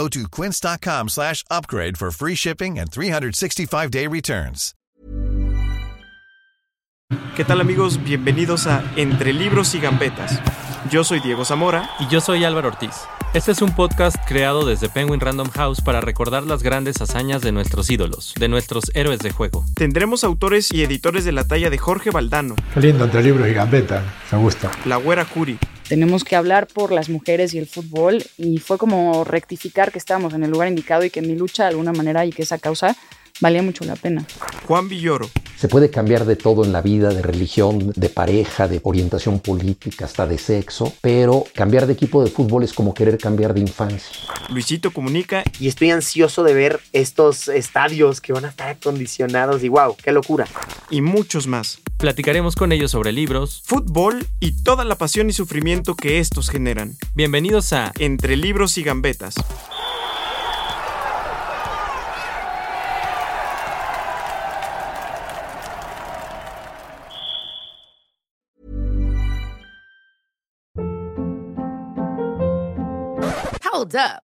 Go to quince.com slash upgrade for free shipping and 365-day returns. ¿Qué tal amigos? Bienvenidos a Entre Libros y Gambetas. Yo soy Diego Zamora. Y yo soy Álvaro Ortiz. Este es un podcast creado desde Penguin Random House para recordar las grandes hazañas de nuestros ídolos, de nuestros héroes de juego. Tendremos autores y editores de la talla de Jorge Valdano, Qué lindo, entre libros y gambetas. Me gusta. La Güera Curi, tenemos que hablar por las mujeres y el fútbol y fue como rectificar que estábamos en el lugar indicado y que mi lucha de alguna manera y que esa causa valía mucho la pena. Juan Villoro, Se puede cambiar de todo en la vida, de religión, de pareja, de orientación política, hasta de sexo, pero cambiar de equipo de fútbol es como querer cambiar de infancia. Luisito Comunica y estoy ansioso de ver estos estadios que van a estar acondicionados y wow, qué locura. Y muchos más. Platicaremos con ellos sobre libros. Fútbol y toda la pasión y sufrimiento que estos generan. Bienvenidos a Entre libros y gambetas. Hold up.